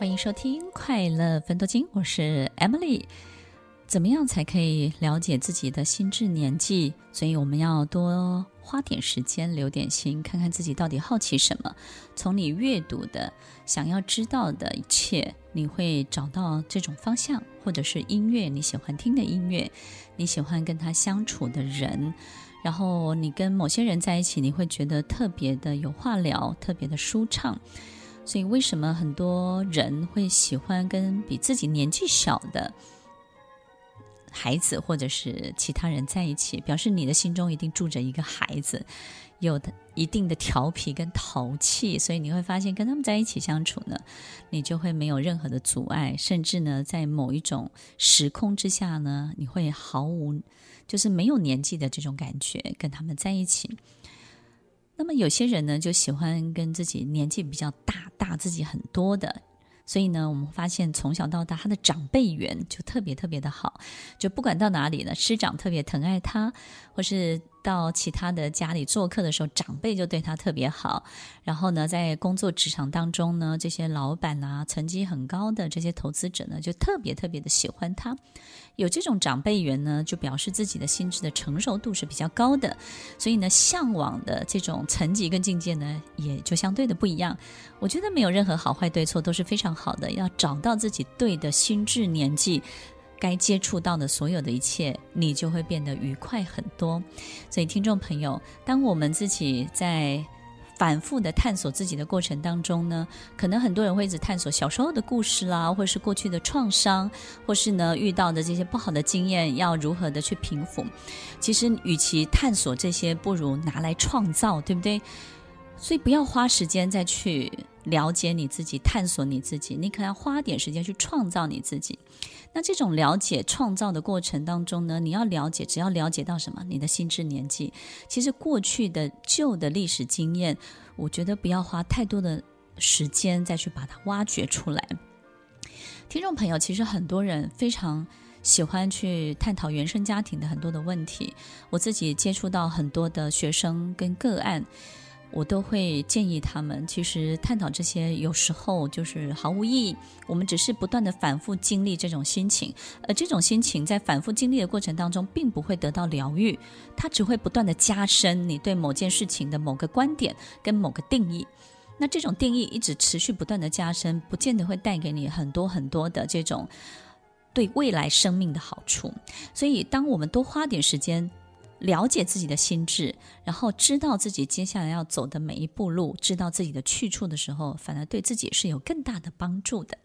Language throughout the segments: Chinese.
欢迎收听《快乐分多金》，我是 Emily。怎么样才可以了解自己的心智年纪？所以我们要多花点时间，留点心，看看自己到底好奇什么。从你阅读的、想要知道的一切，你会找到这种方向，或者是音乐，你喜欢听的音乐，你喜欢跟他相处的人，然后你跟某些人在一起，你会觉得特别的有话聊，特别的舒畅。所以，为什么很多人会喜欢跟比自己年纪小的孩子或者是其他人在一起？表示你的心中一定住着一个孩子，有的一定的调皮跟淘气。所以你会发现，跟他们在一起相处呢，你就会没有任何的阻碍，甚至呢，在某一种时空之下呢，你会毫无就是没有年纪的这种感觉，跟他们在一起。那么有些人呢，就喜欢跟自己年纪比较大、大自己很多的，所以呢，我们发现从小到大他的长辈缘就特别特别的好，就不管到哪里呢，师长特别疼爱他，或是。到其他的家里做客的时候，长辈就对他特别好。然后呢，在工作职场当中呢，这些老板啊，成绩很高的这些投资者呢，就特别特别的喜欢他。有这种长辈缘呢，就表示自己的心智的成熟度是比较高的，所以呢，向往的这种层级跟境界呢，也就相对的不一样。我觉得没有任何好坏对错，都是非常好的。要找到自己对的心智年纪。该接触到的所有的一切，你就会变得愉快很多。所以，听众朋友，当我们自己在反复的探索自己的过程当中呢，可能很多人会一直探索小时候的故事啦，或是过去的创伤，或是呢遇到的这些不好的经验，要如何的去平复。其实，与其探索这些，不如拿来创造，对不对？所以，不要花时间再去了解你自己、探索你自己，你可能要花点时间去创造你自己。那这种了解创造的过程当中呢，你要了解，只要了解到什么，你的心智年纪，其实过去的旧的历史经验，我觉得不要花太多的时间再去把它挖掘出来。听众朋友，其实很多人非常喜欢去探讨原生家庭的很多的问题，我自己接触到很多的学生跟个案。我都会建议他们，其实探讨这些有时候就是毫无意义。我们只是不断的反复经历这种心情，而这种心情在反复经历的过程当中，并不会得到疗愈，它只会不断的加深你对某件事情的某个观点跟某个定义。那这种定义一直持续不断的加深，不见得会带给你很多很多的这种对未来生命的好处。所以，当我们多花点时间。了解自己的心智，然后知道自己接下来要走的每一步路，知道自己的去处的时候，反而对自己是有更大的帮助的。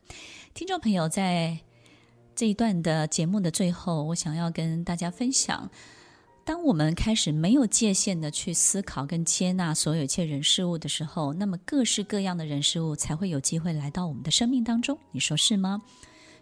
听众朋友，在这一段的节目的最后，我想要跟大家分享：当我们开始没有界限的去思考跟接纳所有一切人事物的时候，那么各式各样的人事物才会有机会来到我们的生命当中。你说是吗？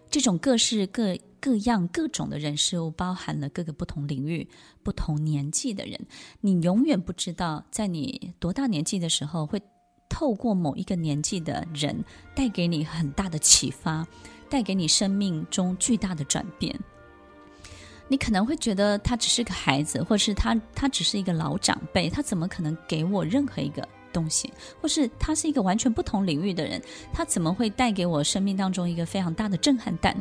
这种各式各各样各种的人事物，包含了各个不同领域、不同年纪的人。你永远不知道，在你多大年纪的时候，会透过某一个年纪的人，带给你很大的启发，带给你生命中巨大的转变。你可能会觉得他只是个孩子，或是他他只是一个老长辈，他怎么可能给我任何一个？东西，或是他是一个完全不同领域的人，他怎么会带给我生命当中一个非常大的震撼弹？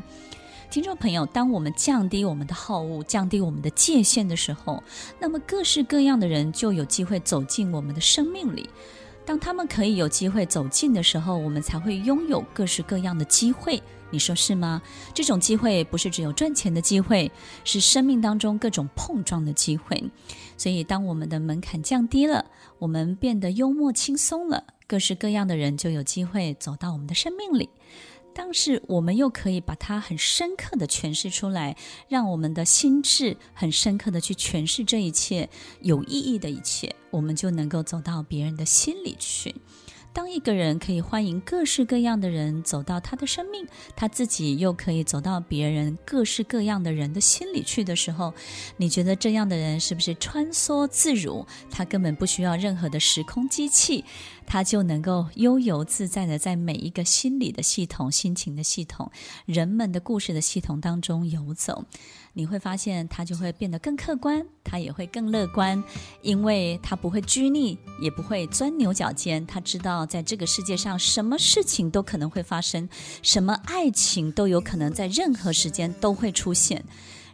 听众朋友，当我们降低我们的好恶，降低我们的界限的时候，那么各式各样的人就有机会走进我们的生命里。当他们可以有机会走进的时候，我们才会拥有各式各样的机会。你说是吗？这种机会不是只有赚钱的机会，是生命当中各种碰撞的机会。所以，当我们的门槛降低了，我们变得幽默轻松了，各式各样的人就有机会走到我们的生命里。但是，我们又可以把它很深刻的诠释出来，让我们的心智很深刻的去诠释这一切有意义的一切，我们就能够走到别人的心里去。当一个人可以欢迎各式各样的人走到他的生命，他自己又可以走到别人各式各样的人的心里去的时候，你觉得这样的人是不是穿梭自如？他根本不需要任何的时空机器，他就能够悠游自在的在每一个心理的系统、心情的系统、人们的故事的系统当中游走。你会发现他就会变得更客观，他也会更乐观，因为他不会拘泥，也不会钻牛角尖。他知道在这个世界上，什么事情都可能会发生，什么爱情都有可能在任何时间都会出现。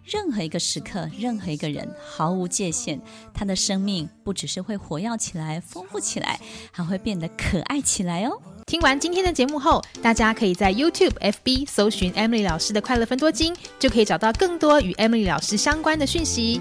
任何一个时刻，任何一个人，毫无界限。他的生命不只是会活跃起来、丰富起来，还会变得可爱起来哦。听完今天的节目后，大家可以在 YouTube、FB 搜寻 Emily 老师的快乐分多金，就可以找到更多与 Emily 老师相关的讯息。